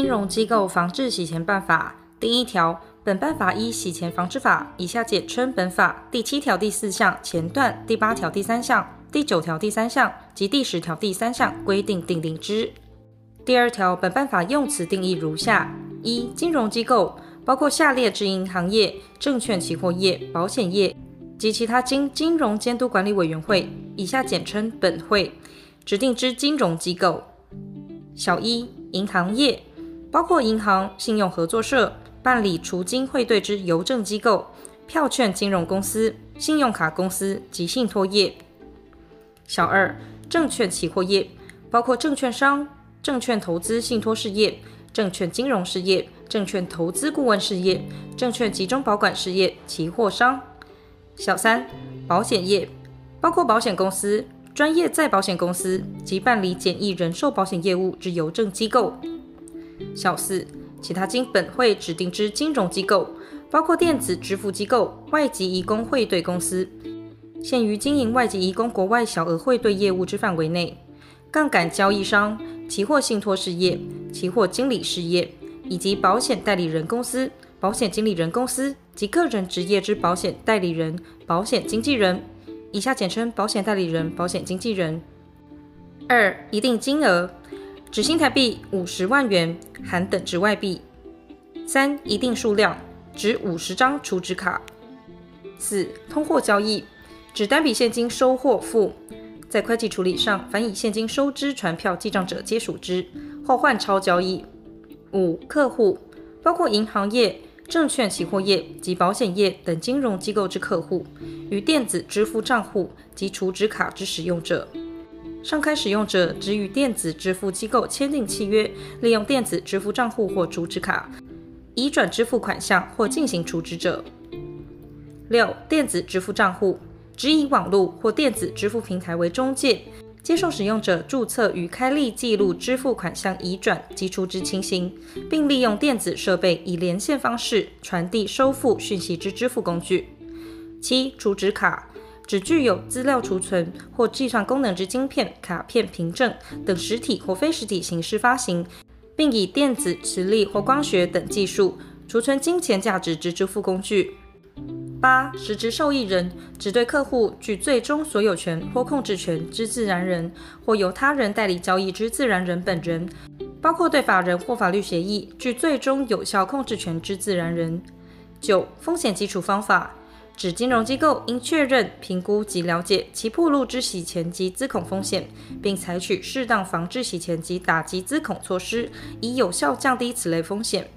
金融机构防治洗钱办法第一条，本办法依洗钱防治法（以下简称本法）第七条第四项前段、第八条第三项、第九条第三项及第十条第三项规定订定之。第二条，本办法用词定义如下：一、金融机构包括下列之银行业、证券期货业、保险业及其他经金融监督管理委员会（以下简称本会）指定之金融机构。小一、银行业。包括银行、信用合作社、办理除金汇兑之邮政机构、票券金融公司、信用卡公司及信托业。小二，证券期货业，包括证券商、证券投资信托事业、证券金融事业、证券投资顾问事业、证券集中保管事业、期货商。小三，保险业，包括保险公司、专业再保险公司及办理简易人寿保险业务之邮政机构。小四，其他经本会指定之金融机构，包括电子支付机构、外籍移工汇兑公司，限于经营外籍移工国外小额汇兑业务之范围内，杠杆交易商、期货信托事业、期货经理事业，以及保险代理人公司、保险经理人公司及个人职业之保险代理人、保险经纪人，以下简称保险代理人、保险经纪人。二、一定金额。指新台币五十万元含等值外币。三、一定数量，指五十张储值卡。四、通货交易，指单笔现金收货付，在会计处理上，凡以现金收支传票记账者皆属之，或换钞交易。五、客户，包括银行业、证券期货业及保险业等金融机构之客户，与电子支付账户及储值卡之使用者。上开使用者只与电子支付机构签订契约，利用电子支付账户或储值卡移转支付款项或进行储值者。六、电子支付账户只以网络或电子支付平台为中介，接受使用者注册与开立记录支付款项移转及储值情形，并利用电子设备以连线方式传递收付讯息之支付工具。七、储值卡。只具有资料储存或计算功能之晶片、卡片、凭证等实体或非实体形式发行，并以电子、磁力或光学等技术储存金钱价值之支付工具。八、实质受益人只对客户具最终所有权或控制权之自然人，或由他人代理交易之自然人本人，包括对法人或法律协议具最终有效控制权之自然人。九、风险基础方法。指金融机构应确认、评估及了解其暴露之洗钱及资恐风险，并采取适当防治洗钱及打击资恐措施，以有效降低此类风险。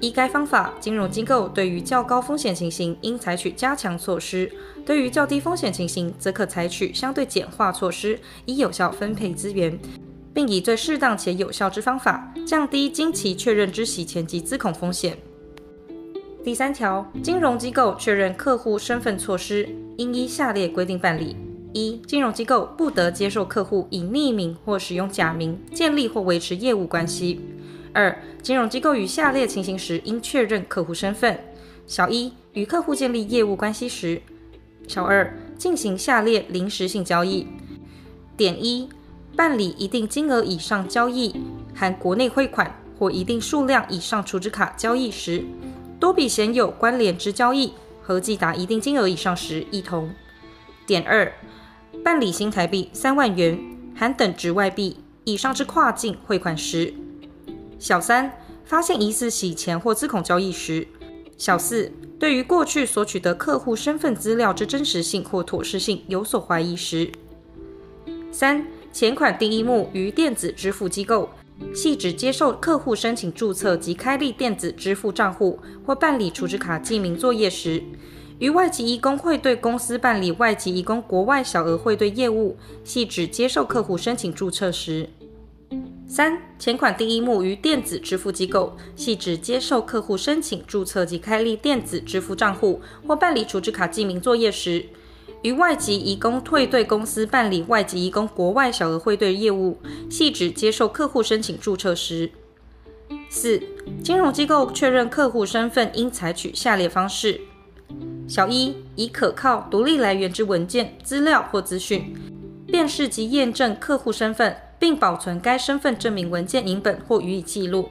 依该方法，金融机构对于较高风险情形应采取加强措施；对于较低风险情形，则可采取相对简化措施，以有效分配资源，并以最适当且有效之方法降低经其确认之洗钱及资恐风险。第三条，金融机构确认客户身份措施，应依下列规定办理：一、金融机构不得接受客户以匿名或使用假名建立或维持业务关系；二、金融机构于下列情形时应确认客户身份：小一、与客户建立业务关系时；小二、进行下列临时性交易：点一、办理一定金额以上交易，含国内汇款或一定数量以上储值卡交易时。多笔显有关联之交易，合计达一定金额以上时，一同。点二，办理新台币三万元含等值外币以上之跨境汇款时。小三，发现疑似洗钱或资恐交易时。小四，对于过去所取得客户身份资料之真实性或妥适性有所怀疑时。三，钱款第一目于电子支付机构。系指接受客户申请注册及开立电子支付账户或办理储值卡记名作业时，于外籍移工汇兑公司办理外籍移工国外小额汇兑业务，系指接受客户申请注册时。三、钱款第一目于电子支付机构，系指接受客户申请注册及开立电子支付账户或办理储值卡记名作业时。于外籍移工退兑公司办理外籍移工国外小额汇兑业务，系指接受客户申请注册时。四、金融机构确认客户身份应采取下列方式：小一、以可靠、独立来源之文件、资料或资讯，辨识及验证客户身份，并保存该身份证明文件影本或予以记录；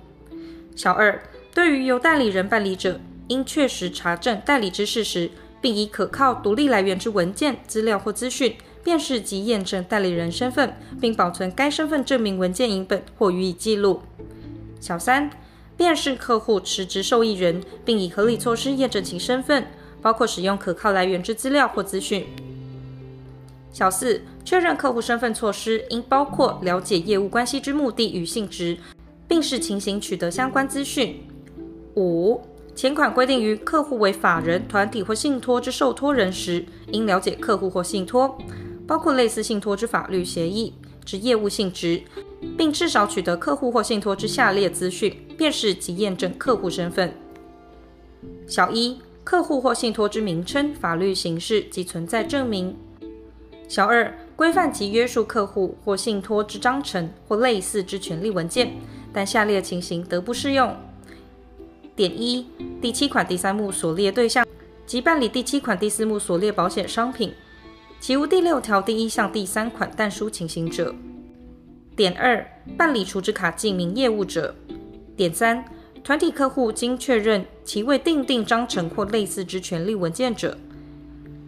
小二，对于由代理人办理者，应确实查证代理之事实，并以可靠、独立来源之文件、资料或资讯，辨识及验证代理人身份，并保存该身份证明文件影本或予以记录。小三，辨识客户实职受益人，并以合理措施验证其身份，包括使用可靠来源之资料或资讯。小四，确认客户身份措施应包括了解业务关系之目的与性质。并视情形取得相关资讯。五、前款规定于客户为法人、团体或信托之受托人时，应了解客户或信托，包括类似信托之法律协议之业务性质，并至少取得客户或信托之下列资讯，辨识及验证客户身份。小一、客户或信托之名称、法律形式及存在证明。小二、规范及约束客户或信托之章程或类似之权利文件。但下列情形得不适用：点一，第七款第三目所列对象及办理第七款第四目所列保险商品，其无第六条第一项第三款但书情形者；点二，办理储值卡记名业务者；点三，团体客户经确认其未订定章程或类似之权利文件者；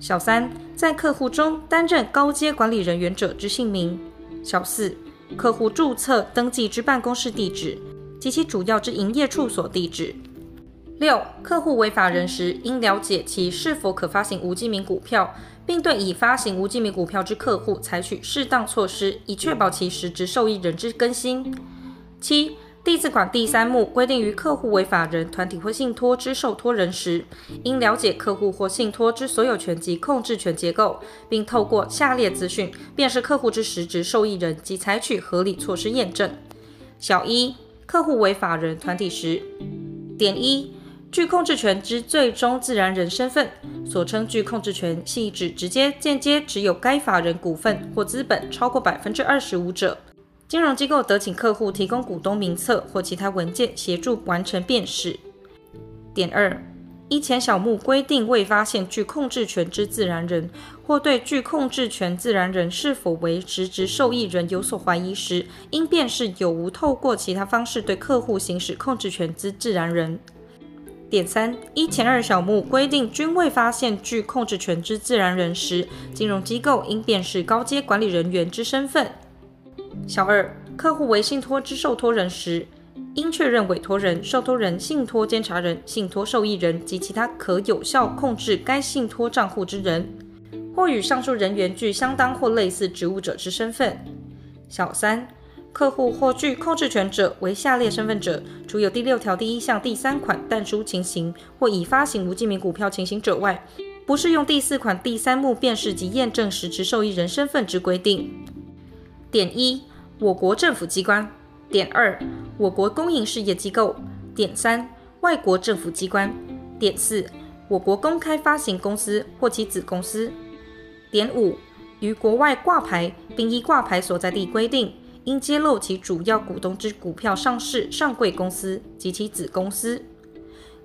小三，在客户中担任高阶管理人员者之姓名；小四。客户注册登记之办公室地址及其主要之营业处所地址。六、客户为法人时，应了解其是否可发行无记名股票，并对已发行无记名股票之客户采取适当措施，以确保其实质受益人之更新。七、第四款第三目规定于客户为法人、团体或信托之受托人时，应了解客户或信托之所有权及控制权结构，并透过下列资讯辨识客户之实质受益人及采取合理措施验证。小一、客户为法人、团体时，点一、具控制权之最终自然人身份，所称具控制权系指直接、间接持有该法人股份或资本超过百分之二十五者。金融机构得请客户提供股东名册或其他文件协助完成辨识。点二，依前小目规定未发现具控制权之自然人，或对具控制权自然人是否为实质受益人有所怀疑时，应辨识有无透过其他方式对客户行使控制权之自然人。点三，一前二小目规定均未发现具控制权之自然人时，金融机构应辨识高阶管理人员之身份。小二，客户为信托之受托人时，应确认委托人、受托人、信托监察人、信托受益人及其他可有效控制该信托账户之人，或与上述人员具相当或类似职务者之身份。小三，客户或具控制权者为下列身份者，除有第六条第一项第三款但书情形或已发行无记名股票情形者外，不适用第四款第三目辨识及验证实质受益人身份之规定。点一。我国政府机关，点二，我国公营事业机构，点三，外国政府机关，点四，我国公开发行公司或其子公司，点五，于国外挂牌并依挂牌所在地规定，应揭露其主要股东之股票上市上柜公司及其子公司，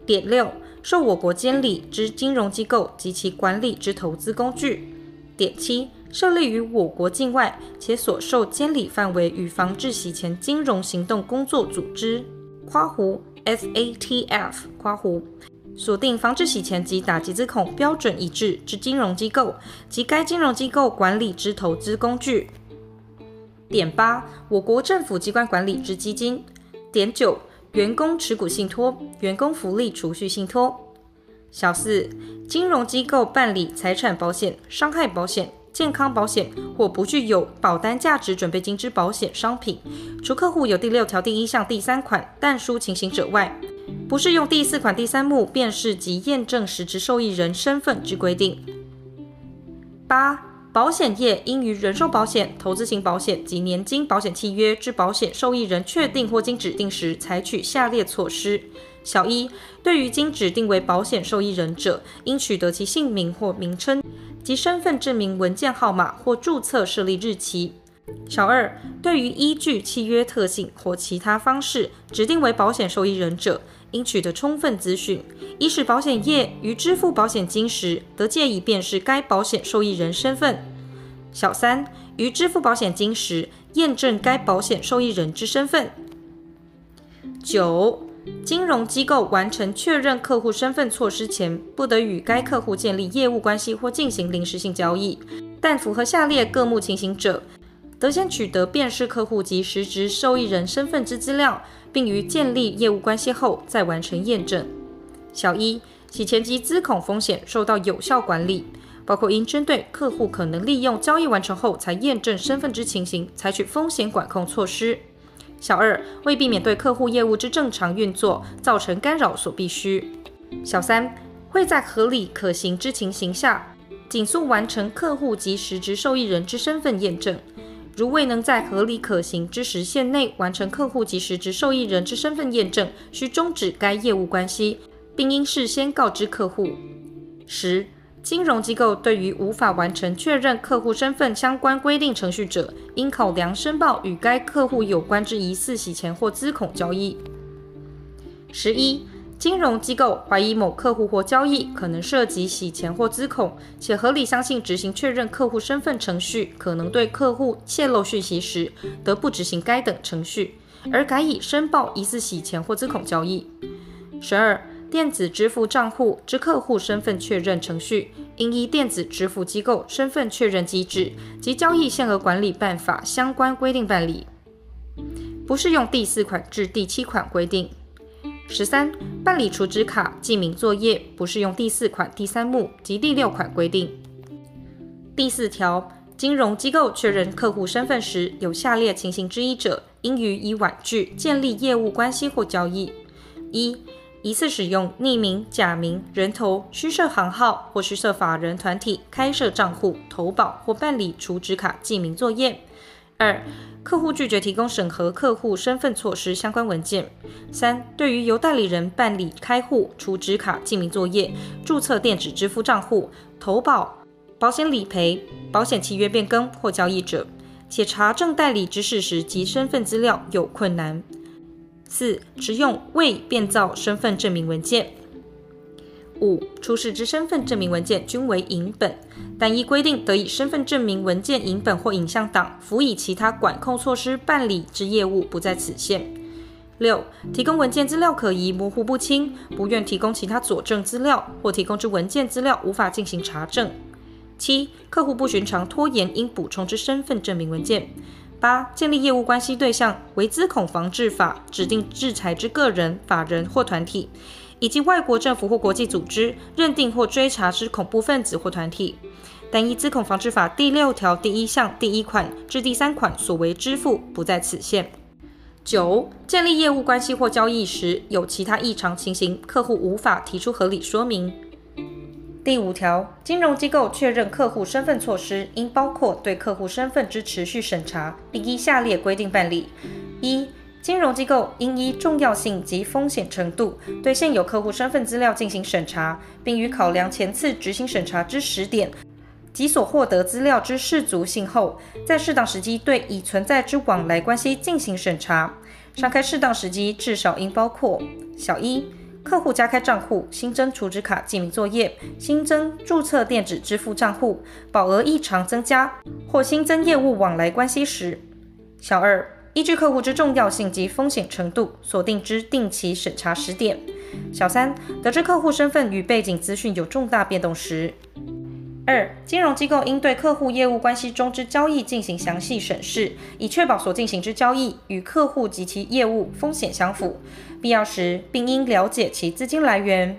点六，受我国监理之金融机构及其管理之投资工具，点七。设立于我国境外且所受监理范围与防治洗钱金融行动工作组织（括弧 FATF 括弧）锁定防治洗钱及打击资恐标准一致之金融机构及该金融机构管理之投资工具。点八，我国政府机关管理之基金。点九，员工持股信托、员工福利储蓄信托。小四，金融机构办理财产保险、伤害保险。健康保险或不具有保单价值准备金之保险商品，除客户有第六条第一项第三款但书情形者外，不适用第四款第三目辨识及验证实质受益人身份之规定。八、保险业应于人寿保险、投资型保险及年金保险契约之保险受益人确定或经指定时，采取下列措施：小一，对于经指定为保险受益人者，应取得其姓名或名称。及身份证明文件号码或注册设立日期。小二，对于依据契约特性或其他方式指定为保险受益人者，应取得充分资讯，以使保险业于支付保险金时得借以辨识该保险受益人身份。小三，于支付保险金时验证该保险受益人之身份。九，金融机构完成确认客户身份措施前，不得与该客户建立业务关系或进行临时性交易。但符合下列各目情形者，得先取得辨识客户及实质受益人身份之资料，并于建立业务关系后再完成验证。小一、洗钱及资恐风险受到有效管理，包括应针对客户可能利用交易完成后才验证身份之情形，采取风险管控措施。小二、为避免对客户业务之正常运作造成干扰所必须。小三、会在合理可行之情形下，尽速完成客户及实质受益人之身份验证。如未能在合理可行之时限内完成客户及实质受益人之身份验证，需终止该业务关系，并应事先告知客户。十、金融机构对于无法完成确认客户身份相关规定程序者，应考量申报与该客户有关之疑似洗钱或资恐交易。十一、金融机构怀疑某客户或交易可能涉及洗钱或资恐，且合理相信执行确认客户身份程序可能对客户泄露讯息时，得不执行该等程序，而改以申报疑似洗钱或资恐交易。十二、电子支付账户之客户身份确认程序，应依电子支付机构身份确认机制及交易限额管理办法相关规定办理，不适用第四款至第七款规定。十三、办理储值卡记名作业，不适用第四款第三目及第六款规定。第四条，金融机构确认客户身份时，有下列情形之一者，应予以婉拒建立业务关系或交易：一、疑似使用匿名、假名、人头、虚设行号或虚设法人团体开设账户、投保或办理储值卡记名作业；二、客户拒绝提供审核客户身份措施相关文件；三、对于由代理人办理开户、储值卡记名作业、注册电子支付账户、投保、保险理赔、保险契约变更或交易者，且查证代理之事实及身份资料有困难。四、持用未变造身份证明文件；五、出示之身份证明文件均为影本，但依规定得以身份证明文件影本或影像档，辅以其他管控措施办理之业务不在此限。六、提供文件资料可疑、模糊不清，不愿提供其他佐证资料，或提供之文件资料无法进行查证。七、客户不寻常拖延应补充之身份证明文件。八、建立业务关系对象为资恐防治法指定制裁之个人、法人或团体，以及外国政府或国际组织认定或追查之恐怖分子或团体，但依资恐防治法第六条第一项第一款至第三款所为支付不在此限。九、建立业务关系或交易时有其他异常情形，客户无法提出合理说明。第五条，金融机构确认客户身份措施，应包括对客户身份之持续审查，并依下列规定办理：一、金融机构应依重要性及风险程度，对现有客户身份资料进行审查，并于考量前次执行审查之时点及所获得资料之适足性后，在适当时机对已存在之往来关系进行审查。商开适当时机至少应包括：小一。客户加开账户、新增储值卡记名作业、新增注册电子支付账户、保额异常增加或新增业务往来关系时；小二，依据客户之重要性及风险程度，锁定之定期审查时点；小三，得知客户身份与背景资讯有重大变动时。二、金融机构应对客户业务关系中之交易进行详细审视，以确保所进行之交易与客户及其业务风险相符，必要时并应了解其资金来源。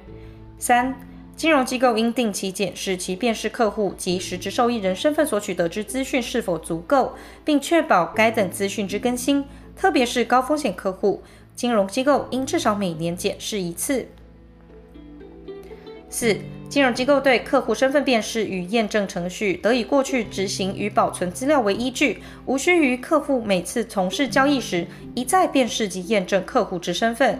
三、金融机构应定期检视其辨识客户及实质受益人身份所取得之资讯是否足够，并确保该等资讯之更新，特别是高风险客户，金融机构应至少每年检视一次。四、金融机构对客户身份辨识与验证程序得以过去执行与保存资料为依据，无需于客户每次从事交易时一再辨识及验证客户之身份。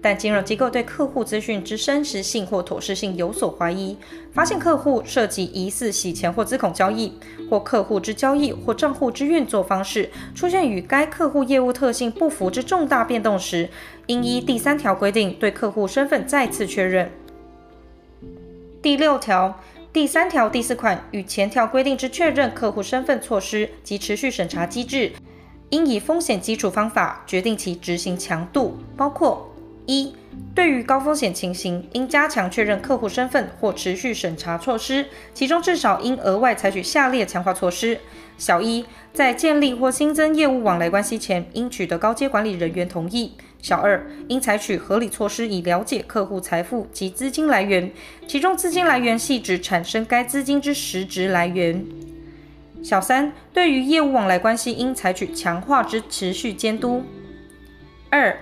但金融机构对客户资讯之真实性或妥适性有所怀疑，发现客户涉及疑似洗钱或资恐交易，或客户之交易或账户之运作方式出现与该客户业务特性不符之重大变动时，应依第三条规定对客户身份再次确认。第六条、第三条第四款与前条规定之确认客户身份措施及持续审查机制，应以风险基础方法决定其执行强度，包括：一、对于高风险情形，应加强确认客户身份或持续审查措施，其中至少应额外采取下列强化措施：小一，在建立或新增业务往来关系前，应取得高阶管理人员同意；小二，应采取合理措施以了解客户财富及资金来源，其中资金来源系指产生该资金之实质来源；小三，对于业务往来关系，应采取强化之持续监督；二。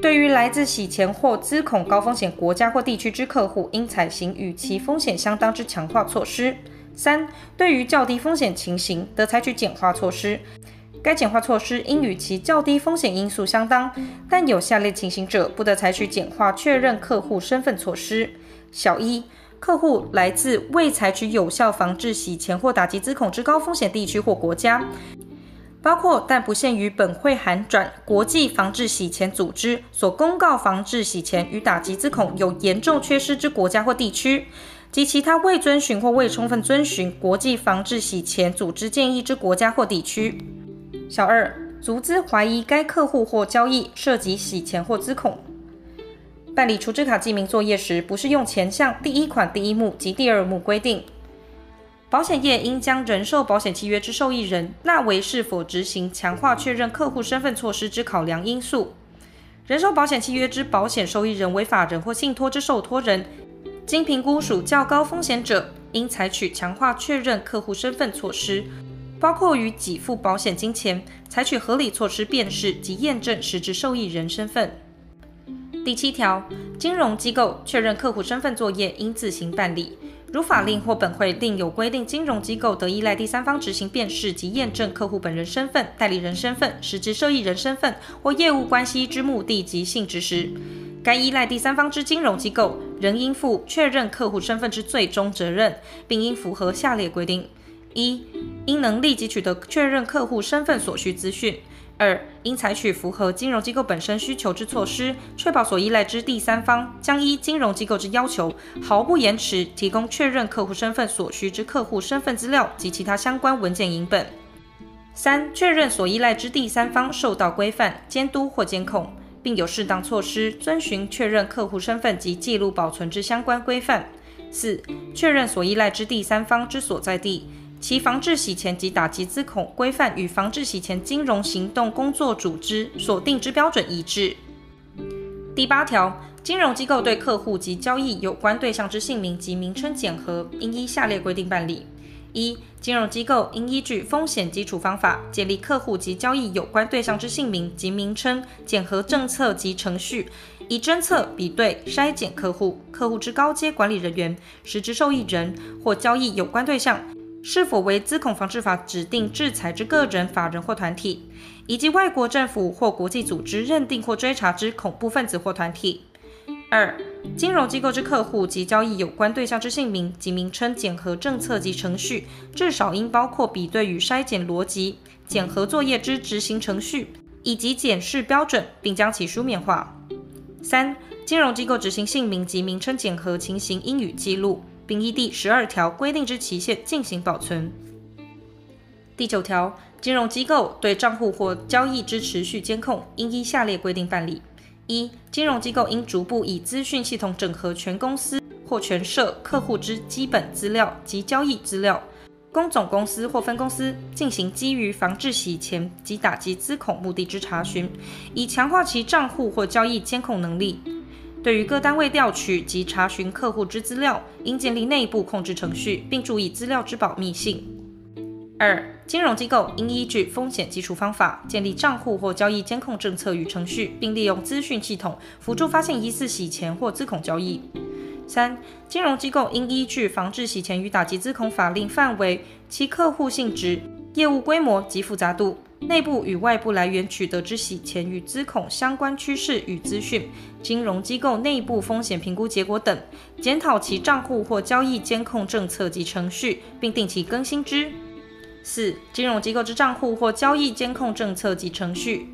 对于来自洗钱或资恐高风险国家或地区之客户，应采行与其风险相当之强化措施。三、对于较低风险情形，得采取简化措施。该简化措施应与其较低风险因素相当，但有下列情形者，不得采取简化确认客户身份措施：小一、客户来自未采取有效防治洗钱或打击资恐之高风险地区或国家。包括但不限于本会函转国际防治洗钱组织所公告防治洗钱与打击资恐有严重缺失之国家或地区，及其他未遵循或未充分遵循国际防治洗钱组织建议之国家或地区。小二，足资怀疑该客户或交易涉及洗钱或资恐，办理储值卡记名作业时，不是用前项第一款第一目及第二目规定。保险业应将人寿保险契约之受益人纳为是否执行强化确认客户身份措施之考量因素。人寿保险契约之保险受益人为法人或信托之受托人，经评估属较高风险者，应采取强化确认客户身份措施，包括于给付保险金前，采取合理措施辨识及验证实质受益人身份。第七条，金融机构确认客户身份作业应自行办理。如法令或本会另有规定，金融机构得依赖第三方执行辨识及验证客户本人身份、代理人身份、实质受益人身份或业务关系之目的及性质时，该依赖第三方之金融机构仍应负确认客户身份之最终责任，并应符合下列规定：一、应能立即取得确认客户身份所需资讯。二、应采取符合金融机构本身需求之措施，确保所依赖之第三方将依金融机构之要求，毫不延迟提供确认客户身份所需之客户身份资料及其他相关文件影本。三、确认所依赖之第三方受到规范、监督或监控，并有适当措施遵循确认客户身份及记录保存之相关规范。四、确认所依赖之第三方之所在地。其防治洗钱及打击资恐规范与防治洗钱金融行动工作组织所定之标准一致。第八条，金融机构对客户及交易有关对象之姓名及名称检核，应依下列规定办理：一、金融机构应依据风险基础方法，建立客户及交易有关对象之姓名及名称检核政策及程序，以侦测、比对、筛检客户、客户之高阶管理人员、实质受益人或交易有关对象。是否为资恐防治法指定制裁之个人、法人或团体，以及外国政府或国际组织认定或追查之恐怖分子或团体。二、金融机构之客户及交易有关对象之姓名及名称检核政策及程序，至少应包括比对与筛检逻辑、检核作业之执行程序以及检视标准，并将其书面化。三、金融机构执行姓名及名称检核情形应予记录。并依第十二条规定之期限进行保存。第九条，金融机构对账户或交易之持续监控，应依下列规定办理：一、金融机构应逐步以资讯系统整合全公司或全社客户之基本资料及交易资料，供总公司或分公司进行基于防治洗钱及打击资恐目的之查询，以强化其账户或交易监控能力。对于各单位调取及查询客户之资料，应建立内部控制程序，并注意资料之保密性。二、金融机构应依据风险基础方法，建立账户或交易监控政策与程序，并利用资讯系统辅助发现疑似洗钱或资恐交易。三、金融机构应依据防治洗钱与打击资恐法令范围、其客户性质、业务规模及复杂度。内部与外部来源取得之洗钱与资恐相关趋势与资讯，金融机构内部风险评估结果等，检讨其账户或交易监控政策及程序，并定期更新之。四、金融机构之账户或交易监控政策及程序，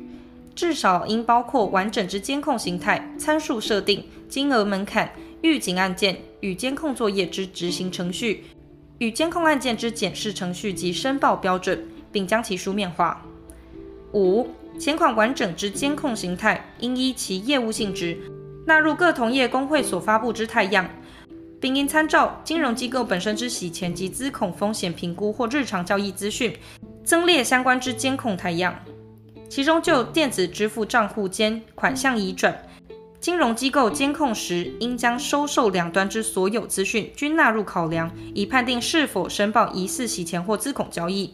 至少应包括完整之监控形态、参数设定、金额门槛、预警案件与监控作业之执行程序，与监控案件之检视程序及申报标准，并将其书面化。五、前款完整之监控形态应依其业务性质，纳入各同业公会所发布之态样，并应参照金融机构本身之洗钱及资恐风险评估或日常交易资讯，增列相关之监控态样。其中就电子支付账户间款项移转，金融机构监控时，应将收受两端之所有资讯均纳入考量，以判定是否申报疑似洗钱或资恐交易。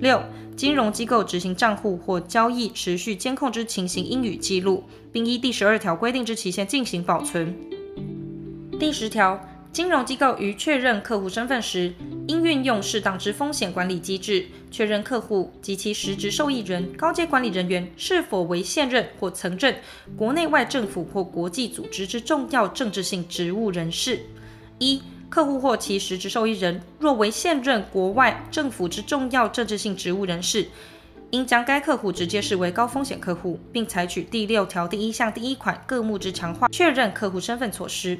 六、金融机构执行账户或交易持续监控之情形应予记录，并依第十二条规定之期限进行保存。第十条，金融机构于确认客户身份时，应运用适当之风险管理机制，确认客户及其实质受益人、高阶管理人员是否为现任或曾任国内外政府或国际组织之重要政治性职务人士。一、客户或其实质受益人若为现任国外政府之重要政治性职务人士，应将该客户直接视为高风险客户，并采取第六条第一项第一款各目之强化确认客户身份措施。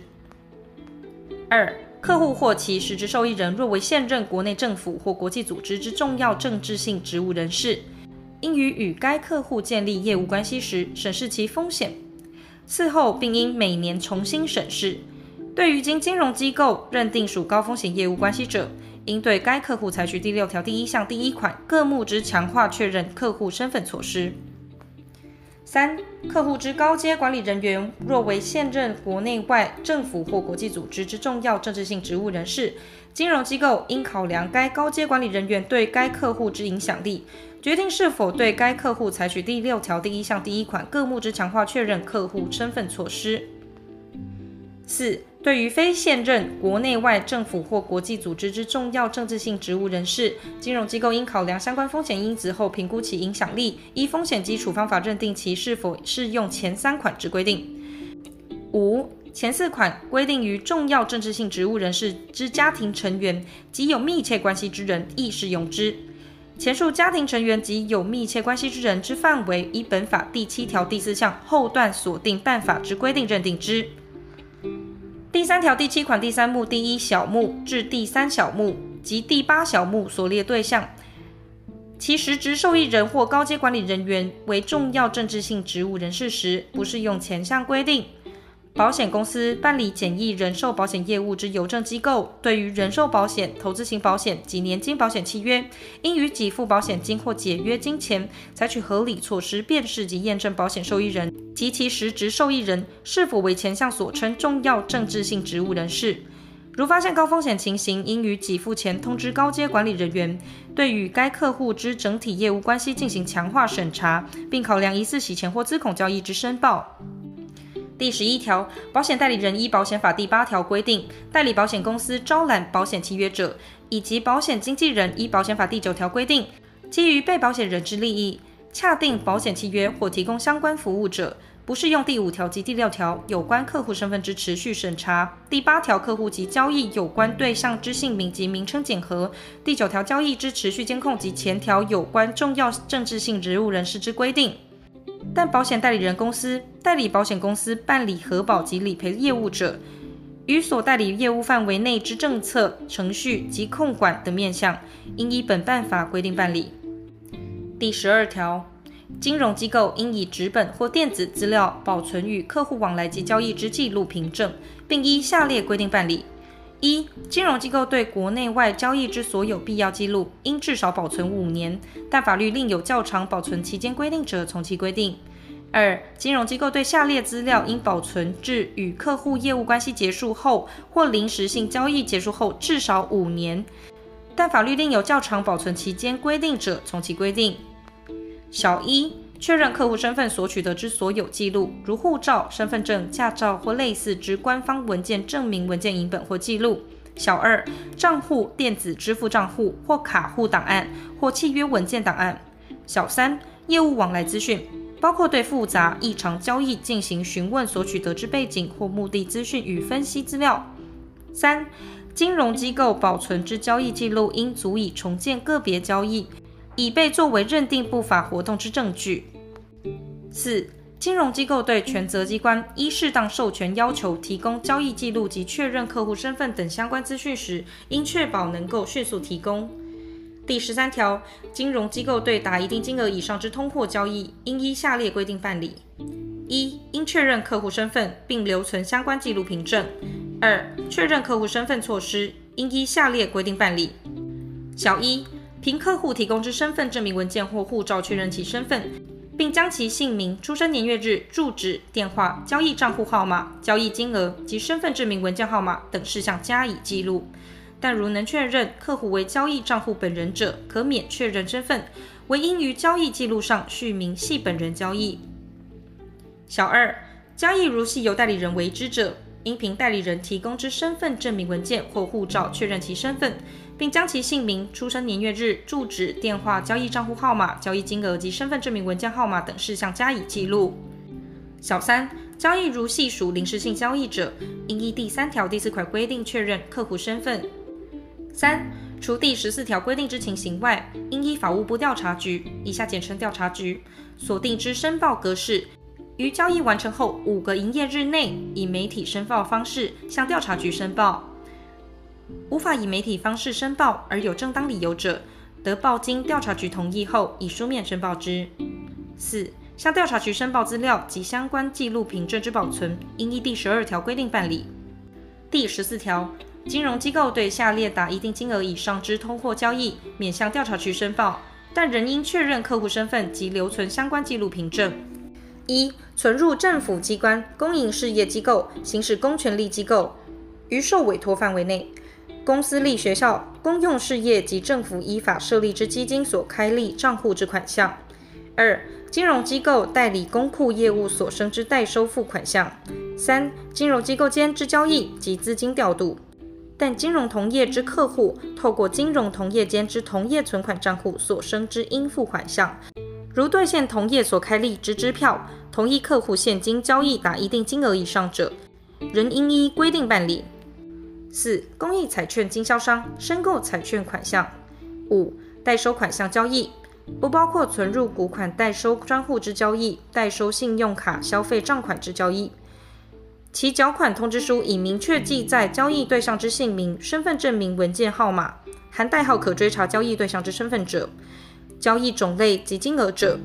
二、客户或其实质受益人若为现任国内政府或国际组织之重要政治性职务人士，应于与该客户建立业务关系时审视其风险，事后并应每年重新审视。对于经金融机构认定属高风险业务关系者，应对该客户采取第六条第一项第一款各目之强化确认客户身份措施。三、客户之高阶管理人员若为现任国内外政府或国际组织之重要政治性职务人士，金融机构应考量该高阶管理人员对该客户之影响力，决定是否对该客户采取第六条第一项第一款各目之强化确认客户身份措施。四、对于非现任国内外政府或国际组织之重要政治性职务人士，金融机构应考量相关风险因子后，评估其影响力，依风险基础方法认定其是否适用前三款之规定。五、前四款规定于重要政治性职务人士之家庭成员及有密切关系之人亦适用之。前述家庭成员及有密切关系之人之范围，依本法第七条第四项后段锁定办法之规定认定之。第三条第七款第三目第一小目至第三小目及第八小目所列对象，其实职受益人或高阶管理人员为重要政治性职务人士时，不适用前项规定。保险公司办理简易人寿保险业务之邮政机构，对于人寿保险、投资型保险及年金保险契约，应于给付保险金或解约金前，采取合理措施辨识及验证保险受益人及其实职受益人是否为前项所称重要政治性职务人士。如发现高风险情形，应于给付前通知高阶管理人员，对与该客户之整体业务关系进行强化审查，并考量疑似洗钱或资恐交易之申报。第十一条，保险代理人依保险法第八条规定，代理保险公司招揽保险契约者，以及保险经纪人依保险法第九条规定，基于被保险人之利益，洽订保险契约或提供相关服务者，不适用第五条及第六条有关客户身份之持续审查。第八条客户及交易有关对象之姓名及名称检核。第九条交易之持续监控及前条有关重要政治性职务人士之规定。但保险代理人公司代理保险公司办理核保及理赔业务者，与所代理业务范围内之政策、程序及控管等面向，应依本办法规定办理。第十二条，金融机构应以纸本或电子资料保存与客户往来及交易之记录凭证，并依下列规定办理。一、金融机构对国内外交易之所有必要记录，应至少保存五年，但法律另有较长保存期间规定者，从其规定。二、金融机构对下列资料应保存至与客户业务关系结束后或临时性交易结束后至少五年，但法律另有较长保存期间规定者，从其规定。小一。确认客户身份所取得之所有记录，如护照、身份证、驾照或类似之官方文件证明文件影本或记录。小二，账户、电子支付账户或卡户档案或契约文件档案。小三，业务往来资讯，包括对复杂异常交易进行询问所取得之背景或目的资讯与分析资料。三，金融机构保存之交易记录应足以重建个别交易，以备作为认定不法活动之证据。四、金融机构对权责机关依适当授权要求提供交易记录及确认客户身份等相关资讯时，应确保能够迅速提供。第十三条，金融机构对达一定金额以上之通货交易，应依下列规定办理：一、应确认客户身份并留存相关记录凭证；二、确认客户身份措施应依下列规定办理：小一、凭客户提供之身份证明文件或护照确认其身份，并将其姓名、出生年月日、住址、电话、交易账户号码、交易金额及身份证明文件号码等事项加以记录。但如能确认客户为交易账户本人者，可免确认身份，唯应于交易记录上续明系本人交易。小二，交易如系由代理人为之者，应凭代理人提供之身份证明文件或护照确认其身份，并将其姓名、出生年月日、住址、电话、交易账户号码、交易金额及身份证明文件号码等事项加以记录。小三，交易如系属临时性交易者，应依第三条第四款规定确认客户身份。三、除第十四条规定之情形外，应依法务部调查局（以下简称调查局）所定之申报格式，于交易完成后五个营业日内，以媒体申报方式向调查局申报。无法以媒体方式申报而有正当理由者，得报经调查局同意后，以书面申报之。四、向调查局申报资料及相关记录凭证之保存，应依第十二条规定办理。第十四条。金融机构对下列达一定金额以上之通货交易，免向调查局申报，但仍应确认客户身份及留存相关记录凭证。一、存入政府机关、公营事业机构、行使公权力机构于受委托范围内，公司立学校、公用事业及政府依法设立之基金所开立账户之款项。二、金融机构代理公库业务所生之代收付款项。三、金融机构间之交易及资金调度。但金融同业之客户透过金融同业间之同业存款账户所生之应付款项，如兑现同业所开立之支票，同一客户现金交易达一定金额以上者，仍应依规定办理。四、公益彩券经销商申购彩券款项。五、代收款项交易，不包括存入股款代收专户之交易，代收信用卡消费账款之交易。其缴款通知书已明确记载交易对象之姓名、身份证明文件号码，含代号可追查交易对象之身份者，交易种类及金额者，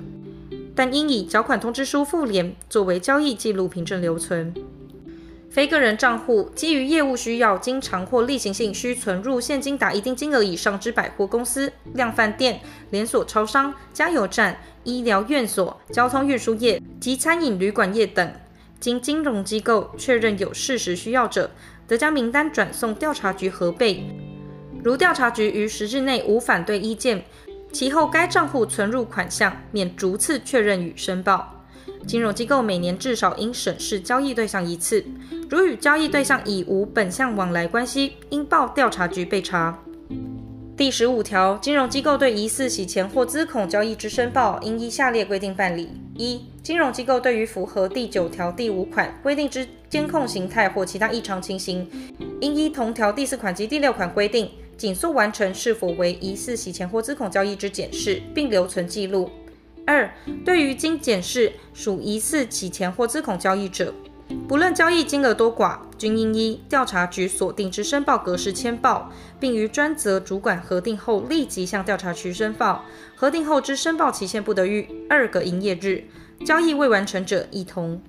但应以缴款通知书附联作为交易记录凭证留存。非个人账户基于业务需要，经常或例行性需存入现金达一定金额以上之百货公司、量贩店、连锁超商、加油站、医疗院所、交通运输业及餐饮旅馆业等。经金融机构确认有事实需要者，则将名单转送调查局核备。如调查局于十日内无反对意见，其后该账户存入款项免逐次确认与申报。金融机构每年至少应审视交易对象一次，如与交易对象已无本项往来关系，应报调查局备查。第十五条，金融机构对疑似洗钱或资恐交易之申报，应依下列规定办理：一、金融机构对于符合第九条第五款规定之监控形态或其他异常情形，应依同条第四款及第六款规定，紧速完成是否为疑似洗钱或资恐交易之检视，并留存记录；二、对于经检视属疑似洗钱或资恐交易者，不论交易金额多寡，均应依调查局锁定之申报格式签报，并于专责主管核定后立即向调查局申报。核定后之申报期限不得逾二个营业日，交易未完成者一同。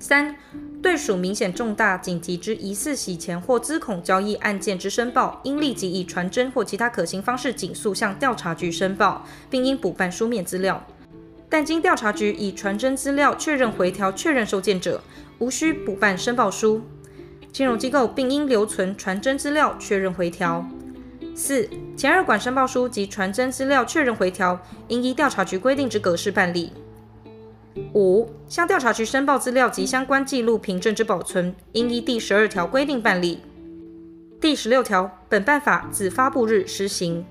三、对属明显重大紧急之疑似洗钱或资恐交易案件之申报，应立即以传真或其他可行方式尽速向调查局申报，并应补办书面资料。但经调查局以传真资料确认回条确认收件者，无需补办申报书，金融机构并应留存传真资料确认回条。四、前二款申报书及传真资料确认回条，应依调查局规定之格式办理。五、向调查局申报资料及相关记录凭证之保存，应依第十二条规定办理。第十六条，本办法自发布日施行。